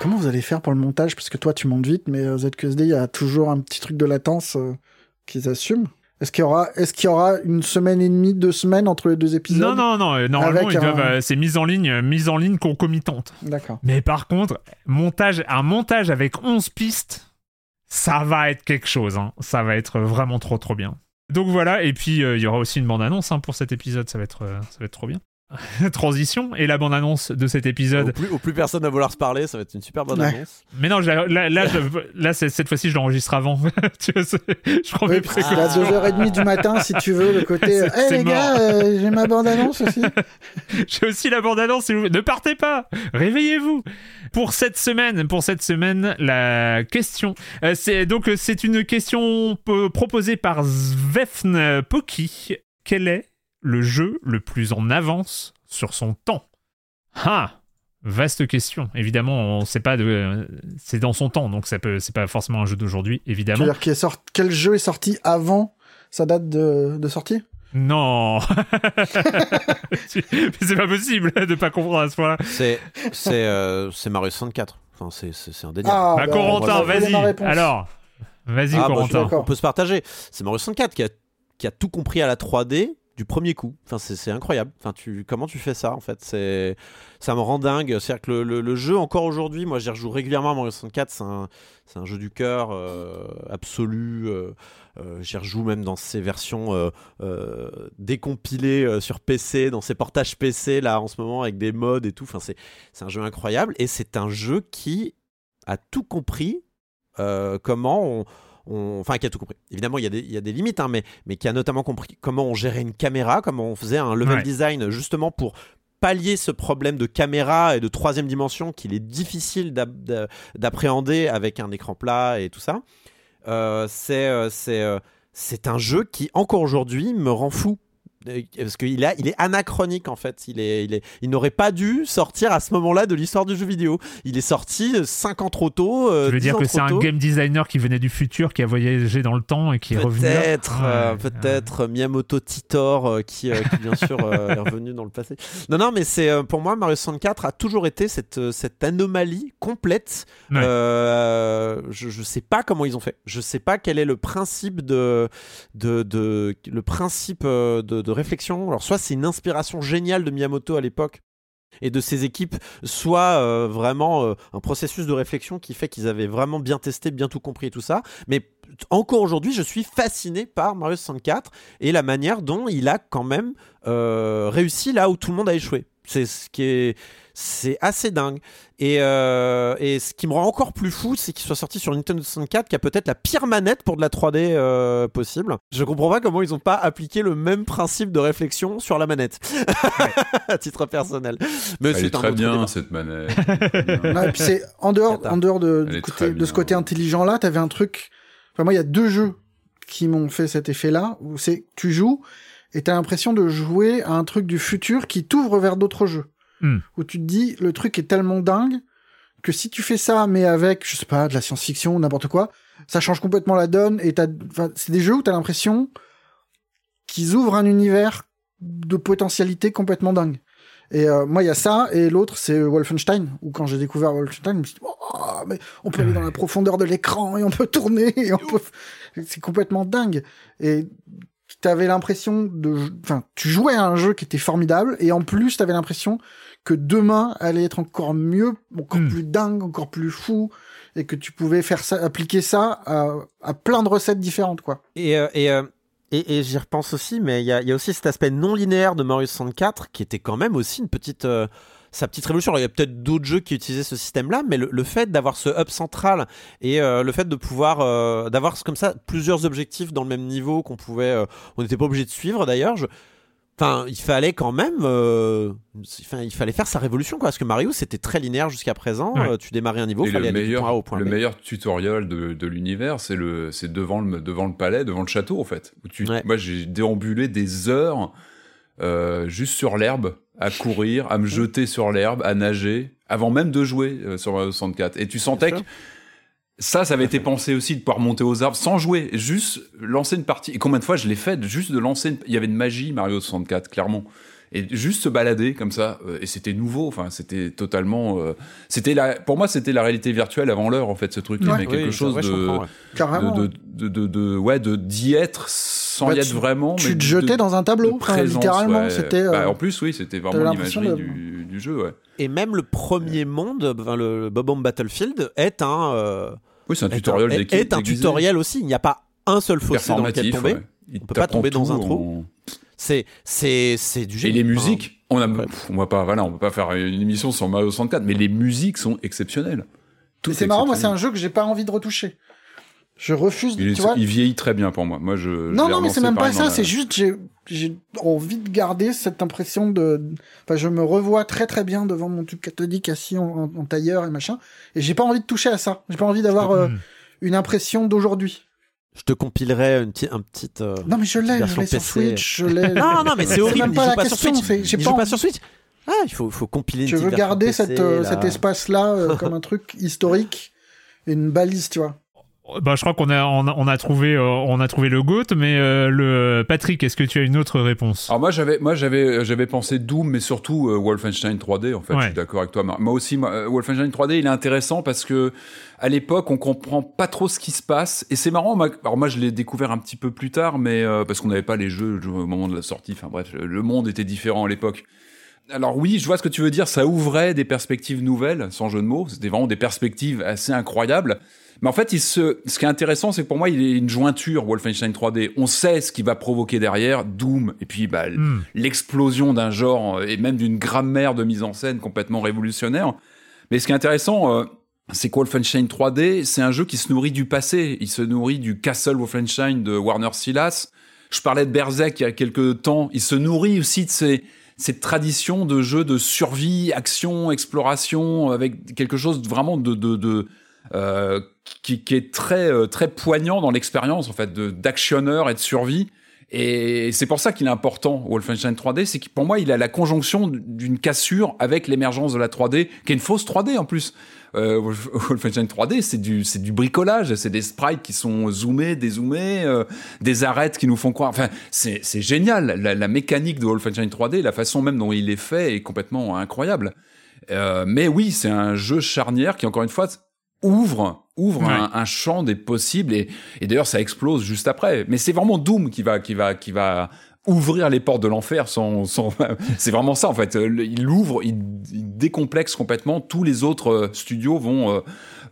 Comment vous allez faire pour le montage? Parce que toi, tu montes vite, mais euh, ZQSD, il y a toujours un petit truc de latence euh, qu'ils assument. Est-ce qu'il y aura, est-ce qu'il y aura une semaine et demie, deux semaines entre les deux épisodes? Non, non, non, euh, normalement, ils doivent, un- euh, c'est mise en ligne, mise en ligne concomitante. D'accord. Mais par contre, montage, un montage avec 11 pistes, ça va être quelque chose. hein. Ça va être vraiment trop trop bien. Donc voilà, et puis euh, il y aura aussi une bande-annonce hein, pour cet épisode, ça va être, euh, ça va être trop bien. Transition, et la bande-annonce de cet Au épisode. plus, au plus personne va vouloir se parler, ça va être une super bonne Ouais. annonce. Mais non, là, là, je- là, c'est- cette fois-ci, je l'enregistre avant. tu vois, je prends Oui, mes parce qu'il à 2h30 du matin, si tu veux, le côté. Hé c'est les gars, euh, j'ai ma bande-annonce aussi. J'ai aussi la bande-annonce, s'il vous plaît. Ne partez pas Réveillez-vous Pour cette semaine, pour cette semaine, la question... euh, c'est Donc, c'est une question euh, proposée par Svefn Poki. Quel est le jeu le plus en avance sur son temps Ah Vaste question. Évidemment, on sait pas de... euh, C'est dans son temps, donc ça peut... c'est pas forcément un jeu d'aujourd'hui, évidemment. C'est-à-dire qu'il est sorti- quel jeu est sorti avant sa date de, de sortie? Non Tu- Mais c'est pas possible de pas comprendre à ce point-là. C'est c'est euh, c'est Mario 64. Enfin, c'est c'est c'est un délire. Ah, bah, bah, Corentin, vas-y. Alors, vas-y, Ah, bah, Corentin. on peut se partager. C'est Mario 64 qui a, qui a tout compris à la 3D du premier coup. Enfin, c'est incroyable. Enfin, tu, comment tu fais ça en fait? C'est ça me rend dingue. C'est-à-dire que le, jeu encore aujourd'hui, moi j'y rejoue régulièrement à Mario 64. C'est un, un jeu du cœur euh, absolu. euh, euh, j'y rejoue même dans ses versions décompilées sur PC, dans ses portages PC là en ce moment avec des mods et tout. Enfin, c'est un jeu incroyable et c'est un jeu qui a tout compris comment on, on- enfin qui a tout compris. Évidemment, il y a des, il y a des limites, hein, mais, mais qui a notamment compris comment on gérait une caméra, comment on faisait un level Ouais. design justement pour pallier ce problème de caméra et de troisième dimension qu'il est difficile d'appréhender avec un écran plat et tout ça. Euh, c'est euh, c'est euh, c'est un jeu qui encore aujourd'hui me rend fou parce qu'il a- il est anachronique en fait. Il, est, il, est, il n'aurait pas dû sortir à ce moment-là de l'histoire du jeu vidéo. Il est sorti 5 ans trop tôt. euh, Je veux 10 dire que c'est un game designer qui venait du futur, qui a voyagé dans le temps et qui est revenu? Peut-être, euh, Ouais, peut-être Miyamoto Titor euh, qui, euh, qui, bien sûr euh, est revenu dans le passé. Non, non, mais c'est euh, pour moi Mario 64 a toujours été cette, euh, cette anomalie complète. Ouais. Euh, je, je sais pas comment ils ont fait. Je sais pas quel est le principe de, de, de le principe euh, de, de réflexion. Alors soit c'est une inspiration géniale de Miyamoto à l'époque et de ses équipes, soit euh, vraiment euh, un processus de réflexion qui fait qu'ils avaient vraiment bien testé, bien tout compris et tout ça. Mais encore aujourd'hui, je suis fasciné par Mario 64 et la manière dont il a quand même euh, réussi là où tout le monde a échoué. C'est ce qui est, c'est assez dingue. Et, euh, et ce qui me rend encore plus fou, c'est qu'il soit sorti sur Nintendo 64, qui a peut-être la pire manette pour de la 3D euh, possible. Je comprends pas comment ils ont pas appliqué le même principe de réflexion sur la manette, à titre personnel. Mais Elle est c'est un très bien débat. cette manette. Et puis c'est en dehors, en dehors de, du côté, de ce côté intelligent là, t'avais un truc. Enfin, moi, il y a deux jeux qui m'ont fait cet effet-là, où c'est tu joues et t'as l'impression de jouer à un truc du futur qui t'ouvre vers d'autres jeux. Hmm. Où tu te dis, le truc est tellement dingue que si tu fais ça, mais avec, je sais pas, de la science-fiction, n'importe quoi, ça change complètement la donne et t'as, c'est des jeux où t'as l'impression qu'ils ouvrent un univers de potentialité complètement dingue. Et euh, moi, il y a ça, et l'autre, c'est Wolfenstein, où quand j'ai découvert Wolfenstein, je me suis dit, oh, mais on peut aller dans la profondeur de l'écran, et on peut tourner, et on peut... C'est complètement dingue. Et t'avais l'impression de... Enfin, tu jouais à un jeu qui était formidable, et en plus, t'avais l'impression que demain allait être encore mieux, encore Hmm. plus dingue, encore plus fou, et que tu pouvais faire ça, appliquer ça à, à plein de recettes différentes, quoi. Et, euh, et, euh, et, et j'y repense aussi, mais il y a, y a aussi cet aspect non linéaire de Mario 64 qui était quand même aussi une petite. euh, sa petite révolution. Alors, il y a peut-être d'autres jeux qui utilisaient ce système-là, mais le, le fait d'avoir ce hub central et euh, le fait de pouvoir euh, d'avoir comme ça plusieurs objectifs dans le même niveau qu'on pouvait, euh, on n'était pas obligé de suivre d'ailleurs. Je... Enfin, il fallait quand même, enfin, il fallait faire sa révolution quoi, parce que Mario c'était très linéaire jusqu'à présent. Ouais. Tu démarrais un niveau, Et fallait le aller du point A au meilleur, point le meilleur tutoriel de, de l'univers, c'est le, c'est devant le, devant le palais, devant le château en fait. Où tu, Ouais. Moi, j'ai déambulé des heures juste sur l'herbe, à courir, à me jeter sur l'herbe, à nager, avant même de jouer euh, sur Mario 64. Et tu sentais que ça, ça avait été pensé aussi de pouvoir monter aux arbres sans jouer, juste lancer une partie. Et combien de fois je l'ai fait, juste de lancer. Une... Il y avait une magie Mario 64, clairement. Et juste se balader comme ça, euh, et c'était nouveau. Enfin, c'était totalement. euh, c'était la. Pour moi, c'était la réalité virtuelle avant l'heure, en fait, ce truc. Il y Ouais. avait quelque Oui, chose ouais, de, ouais. Carrément. de, de, de, de- ouais, de d'y être sans Bah, y être tu- vraiment. tu mais te de- jetais dans un tableau, présence, littéralement, ouais. c'était, euh, Bah, en plus, oui, c'était vraiment l'imagerie de- du, du jeu, ouais. Et même le premier monde, enfin, le, le Bob-omb Battlefield, est un, euh, Oui, c'est un est un- tutoriel est- un tutoriel aussi. Il n'y a pas un seul fossé dans lequel tomber. ouais. Il On peut pas tomber dans un trou. en- C'est c'est c'est du Et génie. les Enfin, musiques, on a, ouais. pff, on va pas, voilà, on peut pas faire une émission sur Mario 64, mais les musiques sont exceptionnelles. C'est marrant, moi, c'est un jeu que j'ai pas envie de retoucher. Je refuse, Il, est- tu vois. il vieillit très bien pour moi. Moi, je. Non, non, mais c'est même pas ça, la- c'est juste, j'ai, j'ai envie de garder cette impression de, enfin, je me revois très très bien devant mon tube cathodique assis en, en- en tailleur et machin, et j'ai pas envie de toucher à ça. J'ai pas envie d'avoir euh, une impression d'aujourd'hui. Je te compilerai une petite un petite. euh, Non, mais je l'ai, je l'ai sur PC. Switch, je l'ai. Non non mais c'est horrible. même il pas la pas question, j'ai pas joue pas envie. sur Switch. Ah, il faut faut compiler. une Je veux garder PC, cette, euh, là. cet espace-là euh, comme un truc historique, une balise, tu vois. Bah, je crois qu'on a, on a, on a trouvé, euh, on a trouvé le GOAT, mais euh, le Patrick, est-ce que tu as une autre réponse? Alors moi j'avais moi j'avais j'avais pensé Doom mais surtout euh, Wolfenstein 3D en fait Ouais. je suis d'accord avec toi moi aussi moi, euh, Wolfenstein 3D il est intéressant parce que à l'époque on comprend pas trop ce qui se passe. Et c'est marrant alors moi je l'ai découvert un petit peu plus tard mais euh, parce qu'on n'avait pas les jeux au moment de la sortie. Enfin bref le monde était différent à l'époque alors oui, je vois ce que tu veux dire, ça ouvrait des perspectives nouvelles, sans jeu de mots, c'était vraiment des perspectives assez incroyables. Mais en fait, il se... ce qui est intéressant, c'est que pour moi, il est une jointure, Wolfenstein 3D. On sait ce qui va provoquer derrière, Doom, et puis bah, Hmm. l'explosion d'un genre, euh, et même d'une grammaire de mise en scène complètement révolutionnaire. Mais ce qui est intéressant, euh, c'est que Wolfenstein 3D, c'est un jeu qui se nourrit du passé. Il se nourrit du Castle Wolfenstein de Warner Silas. Je parlais de Berserk il y a quelques temps. Il se nourrit aussi de ces, cette tradition de jeux de survie, action, exploration, avec quelque chose vraiment de, euh, qui, est très euh, très poignant dans l'expérience en fait d'actionneur et de survie. Et c'est pour ça qu'il est important Wolfenstein 3D, c'est que pour moi il a la conjonction d'une cassure avec l'émergence de la 3D, qui est une fausse 3D en plus. Euh, Wolf- Wolfenstein 3D, c'est du c'est du bricolage, c'est des sprites qui sont zoomés, dézoomés, euh, des arêtes qui nous font croire. Enfin, c'est c'est génial. La, la mécanique de Wolfenstein 3D, la façon même dont il est fait est complètement incroyable. Euh, mais oui, c'est un jeu charnière qui encore une fois ouvre ouvre Ouais. un, un champ des possibles et, et d'ailleurs ça explose juste après. Mais c'est vraiment Doom qui va qui va qui va ouvrir les portes de l'enfer sans, sans c'est vraiment ça en fait Euh, il ouvre il, il décomplexe complètement tous les autres euh, studios vont euh,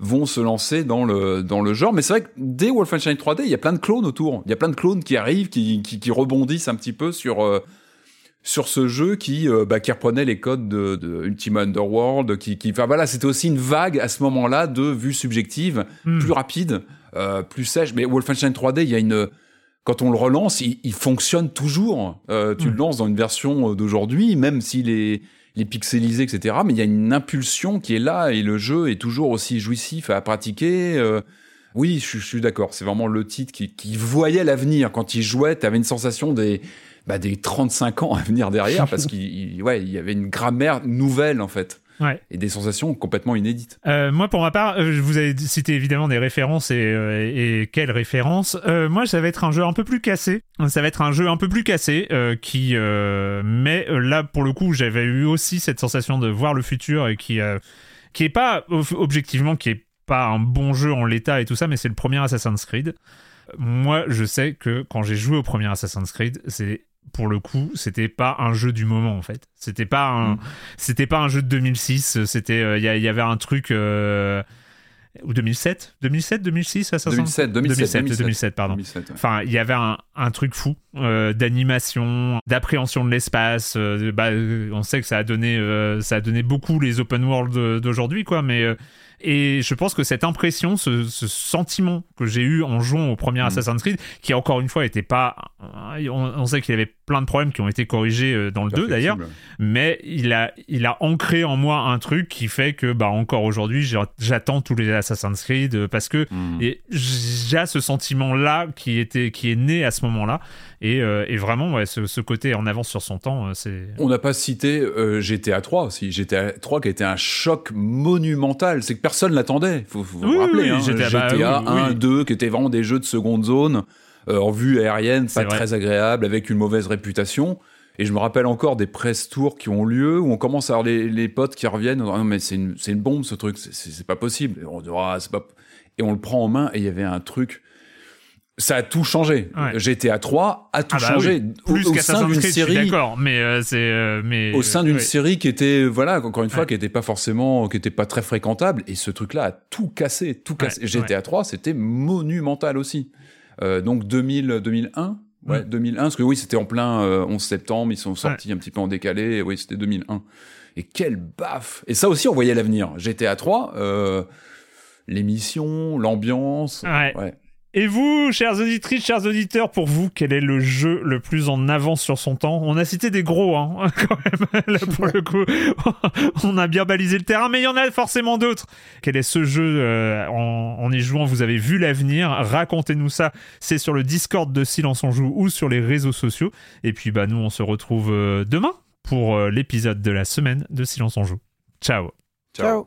vont se lancer dans le dans le genre mais c'est vrai que dès Wolfenstein 3D il y a plein de clones autour il y a plein de clones qui arrivent qui qui, qui rebondissent un petit peu sur euh, sur ce jeu qui euh, bah, qui reprenait les codes de, de Ultima Underworld qui qui enfin voilà c'était aussi une vague à ce moment-là de vue subjective Hmm. plus rapide euh, plus sèche mais Wolfenstein 3D il y a une quand on le relance, il, il fonctionne toujours. Euh, tu Mm. le lances dans une version euh, d'aujourd'hui, même s'il est, il est pixelisé, etc. Mais il y a une impulsion qui est là et le jeu est toujours aussi jouissif à pratiquer. Oui, je, suis- je suis d'accord. C'est vraiment le titre qui, qui voyait l'avenir. Quand il jouait, tu avais une sensation des, bah, des 35 ans à venir derrière parce qu'il il- ouais, il y avait une grammaire nouvelle, en fait. Ouais. Et des sensations complètement inédites. Euh, moi, pour ma part, euh, je vous avez cité évidemment des références et, euh, et quelles références. Euh, moi, ça va être un jeu un peu plus cassé. Ça va être un jeu un peu plus cassé qui, mais là, pour le coup, j'avais eu aussi cette sensation de voir le futur et qui, qui est pas ob- objectivement, qui est pas un bon jeu en l'état et tout ça, mais c'est le premier Assassin's Creed. Moi, je sais que quand j'ai joué au premier Assassin's Creed, c'est pour le coup, c'était pas un jeu du moment en fait. C'était pas un, Mm. c'était pas un jeu de 2006. C'était, euh, il y, il y avait un truc euh, ou 2007, 2007, 2006, Assassin's 2007, 2007, 2007, 2007, pardon. 2007, ouais. Enfin, il y avait un, un truc fou euh, d'animation, d'appréhension de l'espace. euh, bah, euh, on sait que ça a donné, euh, ça a donné beaucoup les open world euh, d'aujourd'hui, quoi. Mais euh, et je pense que cette impression, ce, ce sentiment que j'ai eu en jouant au premier Mm. Assassin's Creed, qui encore une fois était pas, on, on sait qu'il y avait plein de problèmes qui ont été corrigés euh, dans le 2 d'ailleurs, mais il a, il a ancré en moi un truc qui fait que, bah, encore aujourd'hui, j'a- j'attends tous les Assassin's Creed euh, parce que Mm. j'ai ce sentiment-là qui, était, qui est né à ce moment-là. Et, euh, et vraiment, ouais, ce, ce côté en avance sur son temps, c'est. On n'a pas cité euh, GTA 3 aussi. GTA 3 qui a été un choc monumental. C'est que personne l'attendait. Faut, faut vous Oui, rappeler. oui, hein. GTA, bah, GTA oui, 1, oui. 2, qui étaient vraiment des jeux de seconde zone, euh, en vue aérienne, pas vrai. très agréable, avec une mauvaise réputation. Et je me rappelle encore des press tours qui ont lieu où on commence à avoir les, les potes qui reviennent. non, mais c'est une, bombe ce truc, c'est- pas possible. Et on, dit, Ah, c'est pas... et on le prend en main et il y avait un truc. Ça a tout changé. Ouais. GTA 3 a tout Ah bah changé. oui. Plus au sein d'une série d'accord, mais euh, c'est. euh, mais au sein d'une ouais. série qui était voilà encore une fois Ouais. qui était pas forcément qui était pas très fréquentable et ce truc là a tout cassé tout cassé GTA 3 c'était monumental aussi Euh, donc 2000 2001 ouais Mm. 2001 parce que oui c'était en plein euh, 11 septembre ils sont sortis un petit peu en décalé et oui c'était 2001 et quelle baffe et ça aussi on voyait l'avenir GTA 3 euh, l'émission l'ambiance Ouais. Et vous, chères auditrices, chers auditeurs, pour vous, quel est le jeu le plus en avance sur son temps? On a cité des gros, hein, quand même. Là, pour le coup, on a bien balisé le terrain, mais il y en a forcément d'autres. Quel est ce jeu euh, en, en y jouant? Vous avez vu l'avenir Racontez-nous ça. C'est sur le Discord de Silence on Joue ou sur les réseaux sociaux. Et puis, bah, nous, on se retrouve euh, demain pour euh, l'épisode de la semaine de Silence on Joue. Ciao Ciao. Ciao.